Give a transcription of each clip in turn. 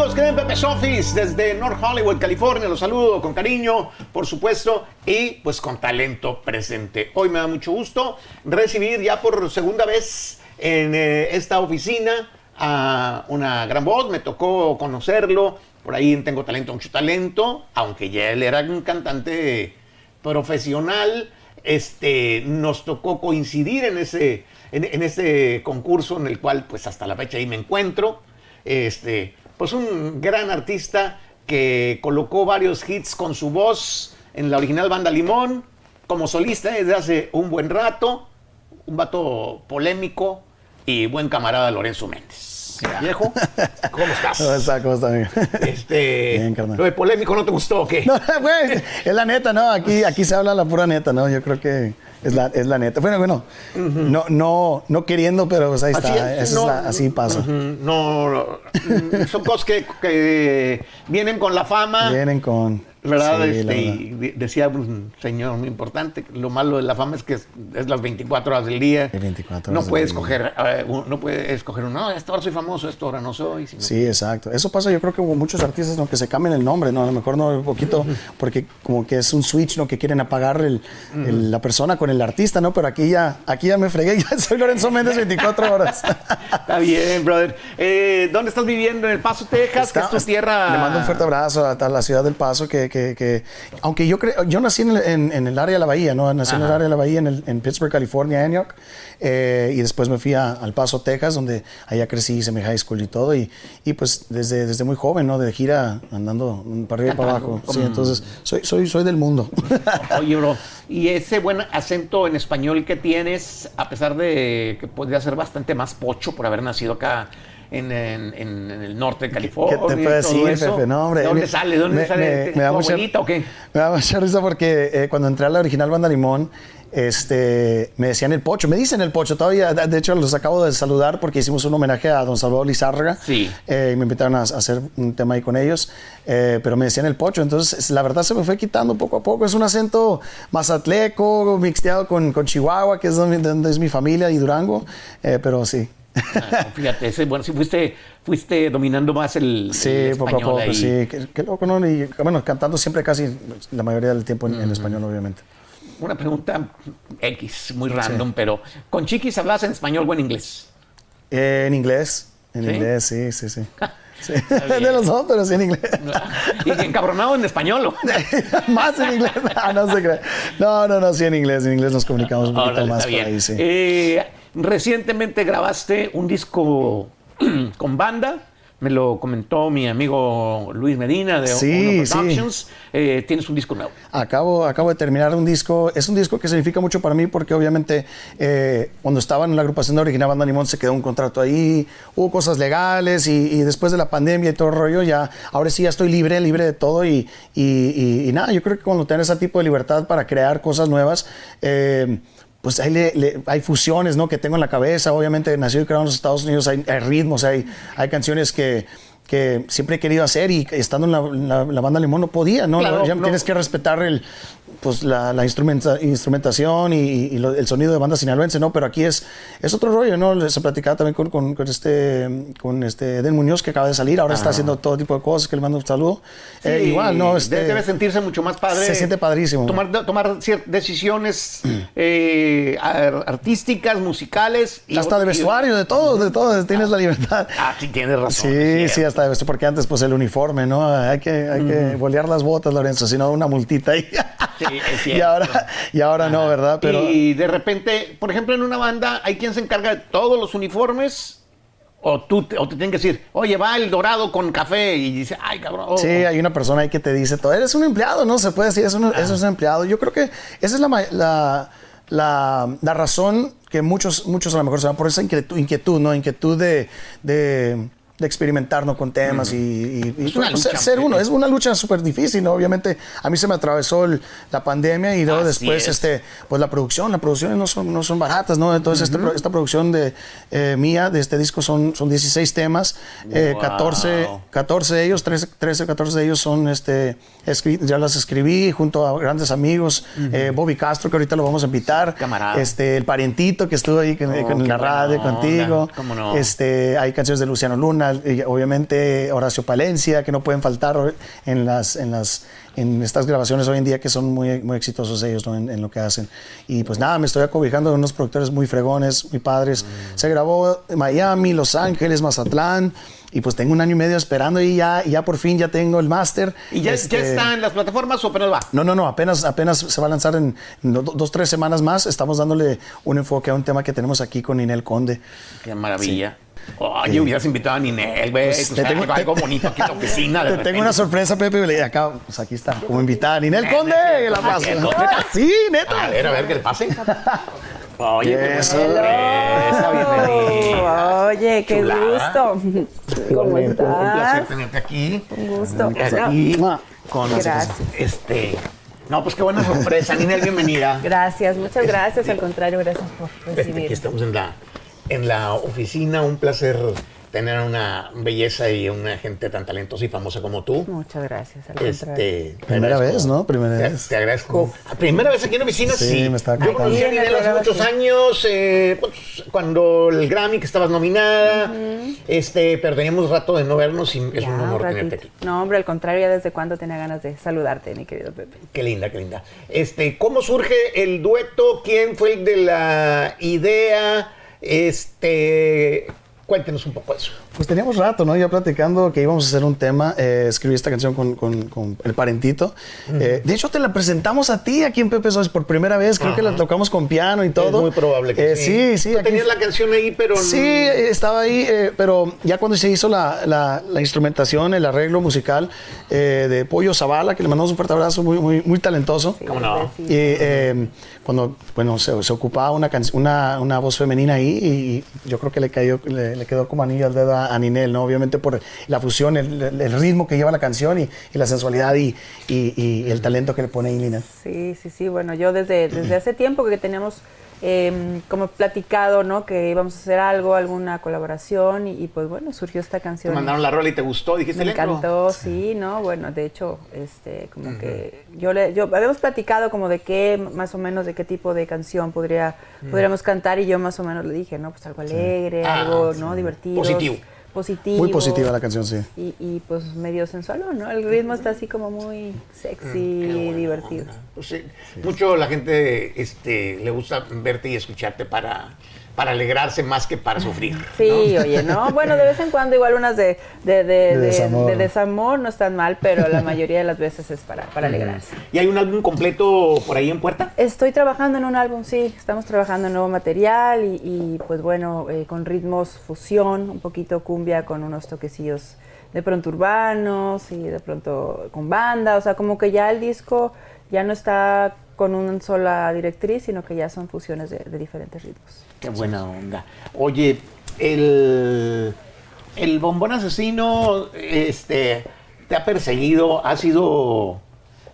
amigos? Creen Pepe Sofis desde North Hollywood, California. Los saludo con cariño, por supuesto, y pues con talento presente. Hoy me da mucho gusto recibir ya por segunda vez en eh, esta oficina a una gran voz. Me tocó conocerlo. Por ahí Tengo Talento, mucho talento, aunque ya él era un cantante profesional. Este, nos tocó coincidir en ese, en, en ese concurso en el cual pues hasta la fecha ahí me encuentro. Este, pues un gran artista que colocó varios hits con su voz en la original banda Limón, como solista desde hace un buen rato, un vato polémico y buen camarada Lorenzo Méndez. Viejo, ¿cómo estás? ¿Cómo estás? ¿Cómo estás, amigo? Este, Bien, carnal. lo de polémico no te gustó o qué? No, güey, es la neta, ¿no? Aquí, aquí se habla la pura neta, ¿no? Yo creo que es la, es la neta. Bueno, bueno, no, no, no queriendo, pero pues ahí Así está. es, Esa no, es la- así pasa. No, no, mm, son cosas que, que vienen con la fama. Vienen con. ¿Verdad? Sí, Este, y de- decía un señor muy importante, lo malo de la fama es que es, es las 24 horas del día. 24 no horas día. escoger, eh, un- no puedes escoger uno, no, esta hora soy famoso, esta hora no soy. sino- Sí, exacto. Eso pasa, yo creo que hubo muchos artistas ¿no? que se cambian el nombre, ¿no? A lo mejor no un poquito, porque como que es un switch, ¿no? Que quieren apagar el- el- la persona con el artista, ¿no? Pero aquí ya, aquí ya me fregué, ya soy Lorenzo Méndez 24 horas. Está bien, brother. Eh, ¿Dónde estás viviendo? ¿En El Paso, Texas? que es tu Está- tierra? Le mando un fuerte abrazo a, a la ciudad del Paso, que, que- que- aunque yo creo, yo nací en el, en- en el área de la Bahía, ¿no? Nací en el área de la Bahía, en, el- en Pittsburgh, California, Antioch, eh, y después me fui a- al Paso, Texas, donde allá crecí, hice mi high school y todo, y, y pues desde, desde muy joven, ¿no? De gira, andando para arriba y para abajo. Sí, entonces soy, soy, soy del mundo. Oye, bro, y ese buen acento en español que tienes, a pesar de que podría ser bastante más pocho por haber nacido acá en, en- el norte de California. ¿Qué te puedo decir, eso, Pepe? No, hombre. ¿De dónde me- sale? ¿De dónde me- sale? me- ¿Tu me da mucha- abuelita o qué? Me da mucha risa porque eh, cuando entré a la original Banda Limón, este, me decían el pocho, me dicen el pocho todavía. De hecho, los acabo de saludar porque hicimos un homenaje a don Salvador Lizárraga. Sí. Eh, y me invitaron a, a hacer un tema ahí con ellos, eh, pero me decían el pocho. Entonces, es- la verdad se me fue quitando poco a poco. Es un acento mazatleco, mixteado con, con Chihuahua, que es donde, donde es mi familia, y Durango. Eh, pero sí. Ah, fíjate, ese, bueno, si fuiste, fuiste dominando más el, Sí, el poco a poco, ahí. sí. Qué, qué loco, ¿no? Y, bueno, cantando siempre casi la mayoría del tiempo en, en español, obviamente. Una pregunta X, muy random, pero ¿con Chiquis hablas en español o en inglés? Eh, en inglés, en ¿Sí? inglés, sí, sí, sí. Sí. De los dos, pero sí en inglés. ¿Y encabronado en español? ¿o? más en inglés. Ah, no se cree. No, no, no, sí en inglés. En inglés nos comunicamos un poquito Órale, más por ahí, sí. Eh, recientemente grabaste un disco con banda. Me lo comentó mi amigo Luis Medina de Sí. Productions. Eh, tienes un disco nuevo. Acabo, acabo de terminar un disco. Es un disco que significa mucho para mí porque obviamente eh, cuando estaba en la agrupación de Original Banda Limón se quedó un contrato ahí, hubo cosas legales y, y después de la pandemia y todo el rollo ya, ahora sí ya estoy libre, libre de todo y, y- y- y nada, yo creo que cuando tienes ese tipo de libertad para crear cosas nuevas, eh, pues hay, le- le- hay fusiones ¿no? que tengo en la cabeza. Obviamente, nacido y creado en los Estados Unidos, hay, hay ritmos, hay, hay canciones que, que siempre he querido hacer y estando en la, en la- la banda Limón no podía, ¿no? Claro, ya no. tienes que respetar el, pues, la, la instrumenta- instrumentación y, y lo- el sonido de banda sinaloense, ¿no? Pero aquí es, es otro rollo, ¿no? Se platicaba también con, con, con este, con este Eden Muñoz que acaba de salir, ahora está haciendo todo tipo de cosas, que le mando un saludo. Eh, igual, ¿no? Este, de- debe sentirse mucho más padre. Se siente padrísimo. Tomar, tomar decisiones eh, ar- artísticas, musicales. y- hasta de vestuario, de todo, de todo, tienes la libertad. Ah, sí, tienes razón. Sí, sí, hasta de vestuario, porque antes pues el uniforme, ¿no? Hay que, hay que bolear las botas, Lorenzo, si no una multita ahí. Sí, y ahora, y ahora no, ¿verdad? Pero Y de repente, por ejemplo, en una banda, hay quien se encarga de todos los uniformes. O tú te- o te tienen que decir, oye, va el dorado con café. Y dice, ay, cabrón. oh, Sí, hay una persona ahí que te dice todo. Eres un empleado, ¿no? Se puede decir, eso es un empleado. Yo creo que esa es la, la, la, la razón que muchos, muchos a lo mejor se van por esa inquietud, inquietud ¿no? Inquietud de, de, de experimentar ¿no? con temas y, y- y, Es una pues, ser- lucha, ser uno. Pepe. Es una lucha súper difícil, ¿no? Obviamente, a mí se me atravesó el- la pandemia y luego Así después, es. este, pues la producción, las producciones no son, no son baratas, ¿no? Entonces, este pro- esta producción de, eh, mía, de este disco, son, son 16 temas, eh, Wow. 14, 14 de ellos, 13, 13 14 de ellos son, este, ya las escribí junto a grandes amigos, eh, Bobby Castro, que ahorita lo vamos a invitar, Camarada. este, el parientito que estuvo ahí con, Oh, con la radio contigo, ¿Cómo no? este, hay canciones de Luciano Luna, Molina, obviamente Horacio Palencia, que no pueden faltar en las, en las en estas grabaciones hoy en día que son muy, muy exitosos ellos en, lo que hacen. Y pues nada, me estoy acobijando de unos productores muy fregones, muy padres. Se grabó en Miami, Los Ángeles, Mazatlán. Y pues tengo un año y medio esperando y ya, ya por fin ya tengo el máster. ¿Y ya, este, está en las plataformas o apenas va? No, no, no, apenas, apenas se va a lanzar en dos, tres semanas más. Estamos dándole un enfoque a un tema que tenemos aquí con Inel Conde. Qué maravilla. Oye, hubieras invitado a Ninel, güey. Pues, te tengo algo bonito aquí en la oficina. te tengo una sorpresa, Pepe. Acá, pues aquí está, como invitada. Ninel Conde, la paso. Sí, neta. A ver, a ver, que le pase. Oye, eso. Oye, qué gusto. ¿Cómo estás? Un placer tenerte aquí. Un gusto. Aquí con gracias. Este. No, pues qué buena sorpresa. Ninel, bienvenida. Gracias, muchas gracias. Al contrario, gracias por recibir. Aquí estamos en la en la oficina. Un placer tener una belleza y una gente tan talentosa y famosa como tú. Muchas gracias. este, primera vez, ¿no? Primera te, vez. Te agradezco. primera vez aquí en la oficina, sí. sí. me está Yo conocí a Ninel hace muchos años, eh, pues, cuando el Grammy, que estabas nominada, este, pero teníamos rato de no vernos y es un honor tenerte aquí. No, hombre, al contrario, ya desde cuándo tenía ganas de saludarte, mi querido Pepe. Qué linda, qué linda. Este, ¿Cómo surge el dueto? ¿Quién fue el de la idea? Este, cuéntenos un poco eso. Pues teníamos rato, ¿no? Ya platicando que íbamos a hacer un tema. Eh, escribí esta canción con, con, el parentito. Eh, de hecho, te la presentamos a ti aquí en Pepe Sois por primera vez. Creo que la tocamos con piano y todo. Es muy probable que eh, sí. Sí, sí. tenías la canción ahí, pero... Sí, estaba ahí, pero ya cuando se hizo la, la, instrumentación, el arreglo musical de Pollo Zavala, que le mandamos un fuerte abrazo, muy, muy, muy talentoso. ¿Cómo no? Y cuando, bueno, se, se ocupaba una, una, una, voz femenina ahí y yo creo que le, cayó, le, quedó como anillo al dedo a, Ninel, ¿no? Obviamente por la fusión, el, ritmo que lleva la canción y, la sensualidad y, y, el talento que le pone ahí Ninel. Sí, sí, sí. Bueno, yo desde, desde hace tiempo que tenemos eh, como platicado, ¿no? Que íbamos a hacer algo, alguna colaboración y, pues bueno, surgió esta canción. Te mandaron la rola y te gustó, dijiste. Me encantó, sí, ¿no? Bueno, de hecho, este, como que yo le, yo habíamos platicado como de qué, más o menos de qué tipo de canción podría, podríamos cantar y yo más o menos le dije, ¿no? Pues algo alegre, ah, algo, ¿no? Divertido. Positivo positivo. Muy positiva la canción, sí. Y, y pues medio sensual, ¿no? El ritmo está así como muy sexy, mm, divertido. Pues sí. Mucho la gente este, le gusta verte y escucharte para para alegrarse más que para sufrir. Sí, oye, ¿no? Bueno, de vez en cuando igual unas de, de, de, desamor. no están mal, pero la mayoría de las veces es para, para alegrarse. ¿Y hay un álbum completo por ahí en puerta? Estoy trabajando en un álbum, sí. Estamos trabajando en nuevo material y, pues bueno, eh, con ritmos fusión, un poquito cumbia con unos toquecillos de pronto urbanos y de pronto con banda. O sea, como que ya el disco ya no está con una sola directriz, sino que ya son fusiones de diferentes ritmos. Qué buena onda. Oye, el, el bombón asesino este, te ha perseguido, ha sido...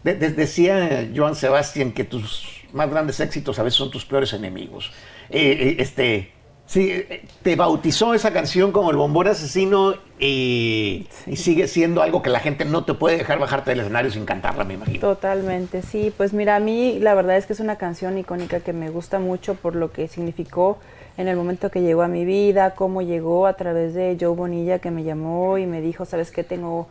decía Joan Sebastián que tus más grandes éxitos a veces son tus peores enemigos. Eh, eh, este, sí, te bautizó esa canción como el bombón asesino y, sigue siendo algo que la gente no te puede dejar bajarte del escenario sin cantarla, me imagino. Totalmente, sí. Pues mira, a mí la verdad es que es una canción icónica que me gusta mucho por lo que significó en el momento que llegó a mi vida, cómo llegó a través de Joe Bonilla que me llamó y me dijo, ¿sabes qué? Tengo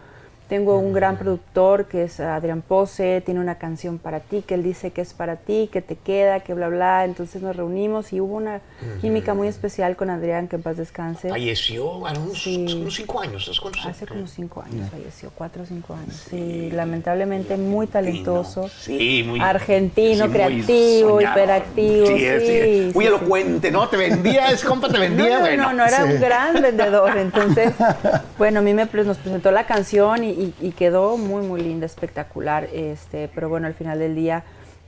tengo un gran productor que es Adrián Pose, tiene una canción para ti, que él dice que es para ti, que te queda, que bla, bla. Entonces nos reunimos y hubo una química muy especial con Adrián, que en paz descanse. Falleció hace unos, cinco años, Hace como cinco años falleció, cuatro o cinco años. Sí, lamentablemente muy talentoso. Sí, muy. Argentino, creativo, hiperactivo. Sí, sí, muy elocuente, ¿no? Te vendía, es compa, te vendía. No, no, no, era un gran vendedor. Entonces, bueno, a mí me, nos presentó la canción y y, quedó muy, muy linda, espectacular. Este, pero bueno, al final del día,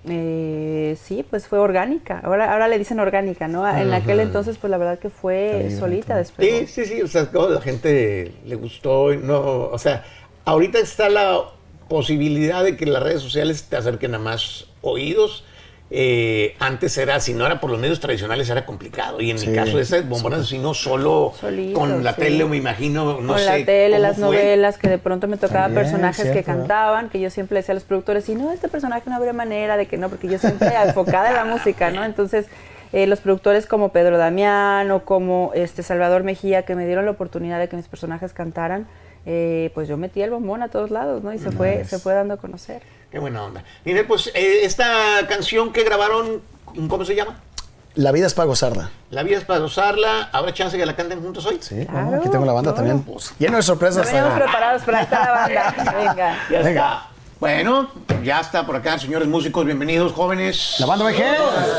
eh, sí, pues fue orgánica. Ahora, ahora le dicen orgánica, ¿no? En aquel entonces, pues la verdad que fue solita después. Sí, sí, sí. O sea, a la gente le gustó. No, o sea, ahorita está la posibilidad de que las redes sociales te acerquen a más oídos eh, antes era, si no era por los medios tradicionales, era complicado. Y en mi caso, ese bombón asesino solo con la tele, me imagino, no con la tele, las novelas, que de pronto me tocaba personajes que cantaban, que yo siempre decía a los productores, y no, este personaje no habría manera de que no, porque yo siempre enfocada en la música, ¿no? Entonces, eh, los productores como Pedro Damián o como este Salvador Mejía que me dieron la oportunidad de que mis personajes cantaran, eh, pues yo metí el bombón a todos lados, ¿no? Y se fue, se fue dando a conocer. Qué buena onda. Mire, pues eh, esta canción que grabaron, ¿cómo se llama? La vida es para gozarla. La vida es para gozarla. ¿Habrá chance que la canten juntos hoy? Sí, aquí tengo la banda claro. también. Pues, lleno de sorpresas. No venimos preparados para esta la banda. Venga. Ya Venga. está. Bueno, ya está por acá, señores músicos, bienvenidos, jóvenes. La banda BG.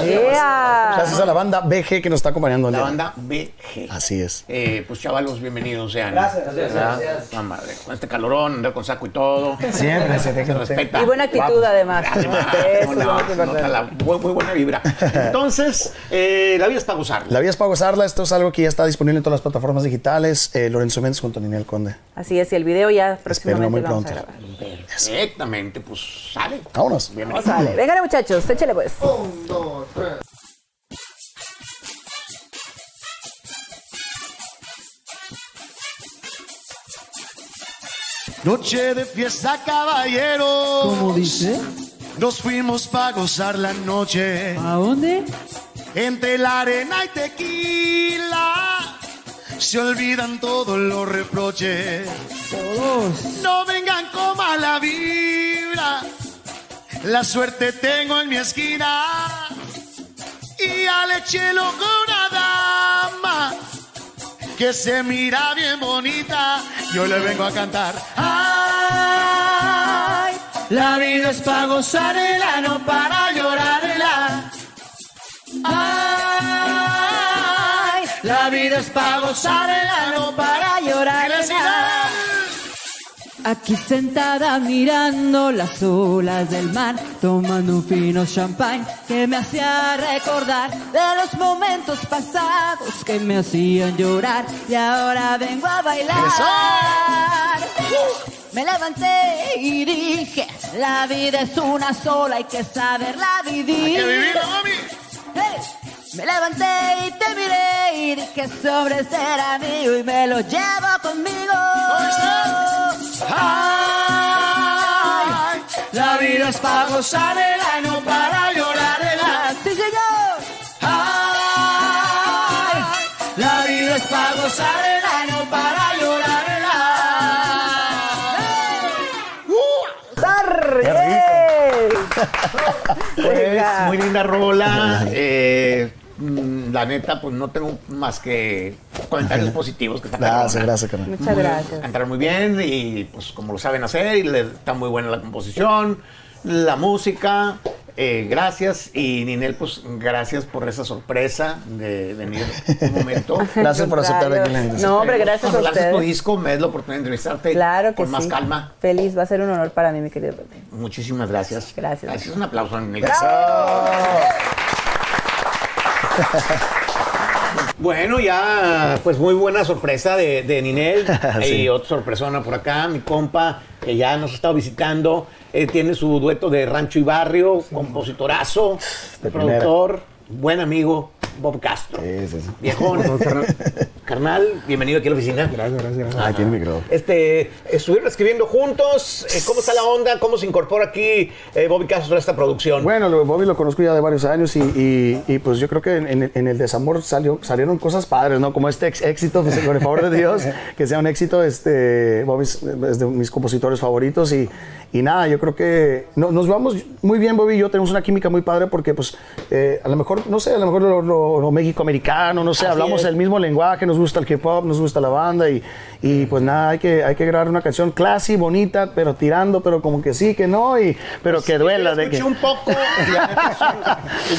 ¡Ea! Gracias a la banda BG que nos está acompañando. La banda BG. Así es. Eh, pues chavalos, bienvenidos sean. Gracias, gracias, gracias. Ah, madre, Con este calorón, andar con saco y todo. Siempre se deja respeta. Y buena actitud además. Eso no, es la muy buena vibra. Entonces, eh, la vida es para gozarla. La vida es para gozarla. Esto es algo que ya está disponible en todas las plataformas digitales. Eh, Lorenzo Méndez junto a Ninel Conde. Así es, y el video ya próximamente muy lo vamos a pronto. grabar. Perfectamente, pues sale. Vámonos. Bienvenido. Vamos. Venga muchachos, échale pues. Noche de fiesta, caballero. ¿Cómo dice? Nos fuimos para gozar la noche. ¿A dónde? Entre la arena y tequila. Se olvidan todos los reproches. Todos. No vengan con mala vibra. La suerte tengo en mi esquina. Y al echelo con una dama que se mira bien bonita. Yo le vengo a cantar. Ay, la vida es para gozarla, no para llorarla. Ay, la vida es para gozarla, no para llorarla. Aquí sentada mirando las olas del mar, tomando un fino champán que me hacía recordar de los momentos pasados que me hacían llorar y ahora vengo a bailar. Me levanté y dije, la vida es una sola, hay que saberla vivir. Que vivirla, mami. Hey, Me levanté y te miré y dije sobre ser amigo y me lo llevo conmigo. Ay, la vida es para gozarla, no para llorarla. ¡Sí, señor! Ay, la vida es para gozarla, no para ¡Yay! Pues, muy linda rola. eh, la neta, pues no tengo más que comentarios positivos. Que Gracias, gracias, carnal. Muchas gracias. Cantaron muy bien y pues como lo saben hacer y le está muy buena la composición, la música. eh, gracias y Ninel, pues gracias por esa sorpresa de venir un momento. Gracias por aceptar aquí la invitación. No, hombre, gracias a Cuando tu ustedes. disco, me des la oportunidad de entrevistarte Claro que con sí. más calma. Feliz, va a ser un honor para mí, mi querido Pepe. Muchísimas gracias. Gracias. Gracias. Un aplauso a Ninel. Bueno, ya, pues muy buena sorpresa de, de Ninel. Sí. Y otra sorpresona por acá, mi compa, que ya nos ha estado visitando. Eh, tiene su dueto de Rancho y Barrio, compositorazo, De primera. Buen amigo, Bob Castro. Sí, sí, sí. Viejón. Carnal, bienvenido aquí a la oficina. Gracias, gracias. Ah, tiene micrófono. Este, estuvieron escribiendo juntos. eh, ¿Cómo está la onda? ¿Cómo se incorpora aquí eh, Bobby Castro a esta producción? Bueno, lo- Bobby lo conozco ya de varios años y, y- y, pues yo creo que en, en- en el desamor salió, salieron cosas padres, ¿no? Como este ex- éxito, pues, con el favor de Dios, que sea un éxito. Este, Bobby es, es de mis compositores favoritos y, y nada, yo creo que no- nos vamos muy bien, Bobby y yo tenemos una química muy padre porque pues eh, a lo mejor, no sé, a lo mejor lo, lo, lo México-americano, no sé, Así hablamos es. el mismo lenguaje, nos gusta el hip hop, nos gusta la banda y, y pues nada, hay que, hay que grabar una canción classy, bonita, pero tirando, pero como que sí, que no, y, pero que duela. Ya de escuché que, un poco, y la neta es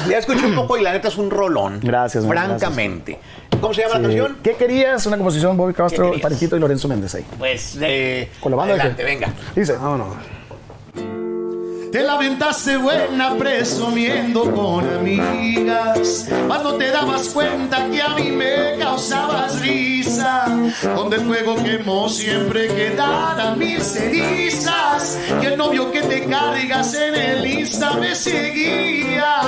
un- ya escuché un poco y la neta es un rolón. Gracias, Francamente. ¿Cómo se llama la canción? ¿Qué querías? Una composición Bobby Castro, querías? Paritito y Lorenzo Méndez ahí. Pues, eh, Con la banda de adelante, venga. Dice, vámonos. Te la buena presumiendo con amigas. Cuando te dabas cuenta que a mí me causabas risa. Donde el fuego quemó siempre quedaran mis cenizas. Y el novio que te cargas en el Insta me seguía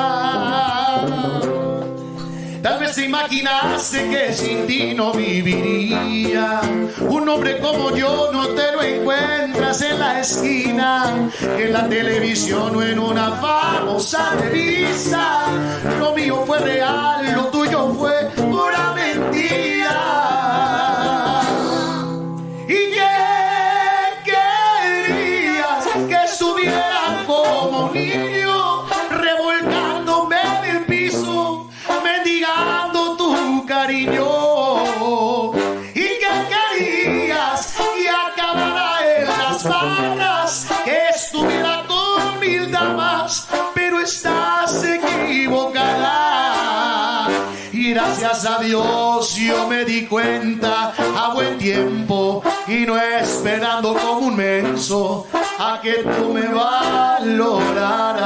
Tal vez te imaginaste que sin ti no viviría. Un hombre como yo no te lo encuentras en la esquina, en la televisión o en una famosa revista. Dios yo me di cuenta a buen tiempo y no esperando como un menso a que tú me valoraras.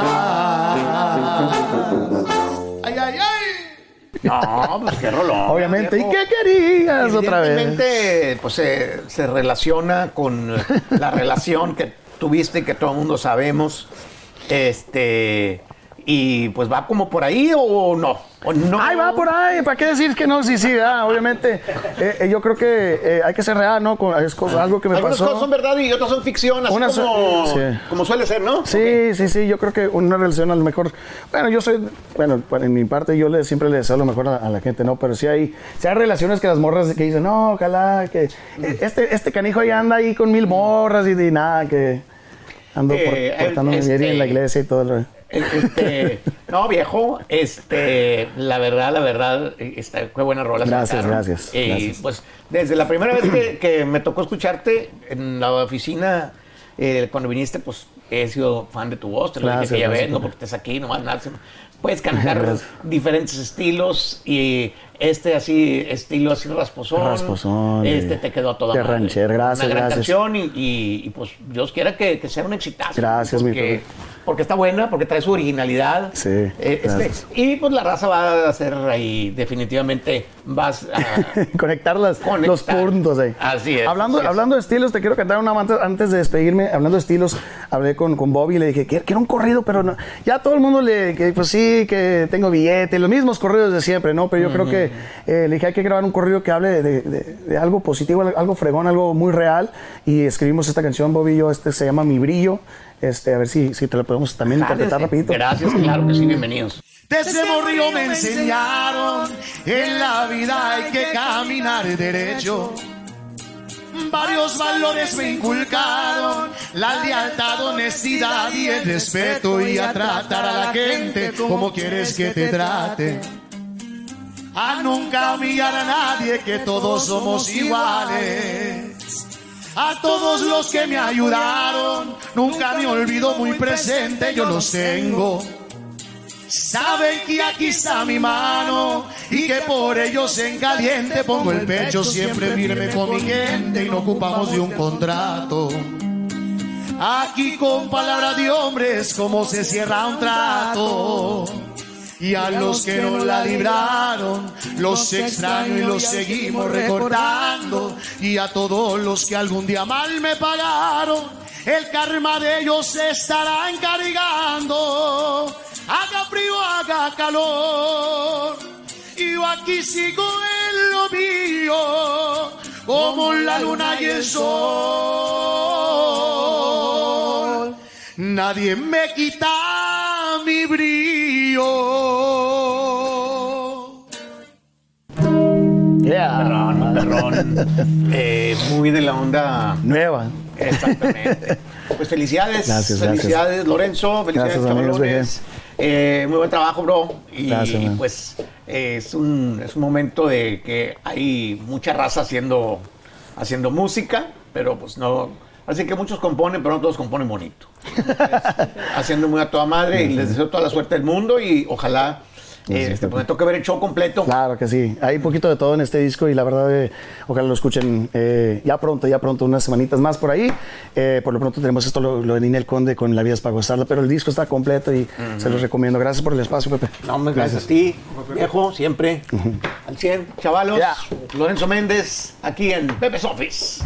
Ay, ay, ay. No, pues qué rolón. Obviamente. ¿Y qué querías otra vez? Evidentemente, pues se, se relaciona con la relación que tuviste, que todo el mundo sabemos. Este. Y pues va como por ahí o no. ¿O no? Ay, va por ahí. ¿Para qué decir que no? Sí, sí, ah, obviamente. Eh, eh, yo creo que eh, hay que ser real, ¿no? Con, es cosa- algo que me Algunas pasó. cosas son verdad y otras son ficción, así son- como, sí. como suele ser, ¿no? Sí, sí, sí, yo creo que una relación a lo mejor, bueno, yo soy, bueno, en mi parte yo le, siempre le deseo lo mejor a, a la gente, ¿no? Pero sí hay, sí hay relaciones que las morras que dicen, no, ojalá que este, este canijo ahí anda ahí con mil morras y nada, que ando por- portándome este- en la iglesia y todo el. Este, no, viejo, este, la verdad, la verdad, este, qué buena rola. Gracias, sacaron. gracias, Y gracias. pues, desde la primera vez que, que me tocó escucharte en la oficina, eh, cuando viniste, pues, he sido fan de tu voz, te lo Gracias, dije aquella vez, gracias. no porque estés aquí, nomás nada. Puedes cantar Gracias. diferentes estilos y este así, estilo así rasposón. Rasposón, Este te quedó a toda madre. ranchero, gracias, Una gran gracias. canción y, y- y, pues Dios quiera que, que sea un exitazo. Gracias, mi porque, está buena, porque trae su originalidad. Sí, Eh, este, y pues la raza va a hacer ahí, definitivamente vas a... Conectar las- los Conectar. puntos ahí. Así es, Hablando, así es. hablando de estilos, te quiero cantar una antes, antes de despedirme. Hablando de estilos, hablé con, con Bobby y le dije que quiero un corrido, pero no- ya todo el mundo le, que pues sí, que tengo billete, los mismos corridos de siempre, ¿no? Pero yo creo que eh, le dije hay que grabar un corrido que hable de, de- de algo positivo, algo fregón, algo muy real. Y escribimos esta canción, Bobby y yo, este se llama Mi Brillo. Este, a ver si, si te lo podemos también interpretar rapidito. Gracias, claro que sí, bienvenidos. Desde morrillo me enseñaron, en la vida hay que caminar derecho. Varios valores me inculcaron, la lealtad, honestidad y el respeto y a tratar a la gente como quieres que te trate. A nunca humillar a nadie, que todos somos iguales. A todos los que me ayudaron, nunca me olvido muy presente, yo los tengo. Saben que aquí está mi mano y que por ellos en caliente pongo el pecho siempre firme con mi gente y no ocupamos de un contrato. Aquí con palabra de hombres como se cierra un trato. Y a los que no la libraron, los extraño y los seguimos recordando. Y a todos los que algún día mal me pagaron, el karma de ellos se estará encargando. Haga frío, haga calor. Y yo aquí sigo en lo mío, como la luna y el sol. Nadie me quita mi brillo. Yeah. Perrón, perrón. Eh, muy de la onda. Nueva. Exactamente. Pues felicidades. Gracias, felicidades, gracias. Lorenzo. Felicidades, Gracias, cabrones. Eh, muy buen trabajo, bro. Y Gracias, man. pues eh, es, un, es un momento de que hay mucha raza haciendo, haciendo música, pero pues no. Así que muchos componen, pero no todos componen bonito. Haciendo muy a toda madre y les deseo toda la suerte del mundo y ojalá eh, este, pues, me toque ver el show completo. Claro que sí. Hay un poquito de todo en este disco y la verdad, eh, ojalá lo escuchen eh, ya pronto, ya pronto, unas semanitas más por ahí. Por lo pronto tenemos esto, lo, lo de Ninel Conde con La vida es para gozarla, pero el disco está completo y se los recomiendo. Gracias por el espacio, Pepe. No, hombre, gracias, a ti, viejo, siempre. Al 100, chavalos. Lorenzo Méndez, aquí en Pepe's Office.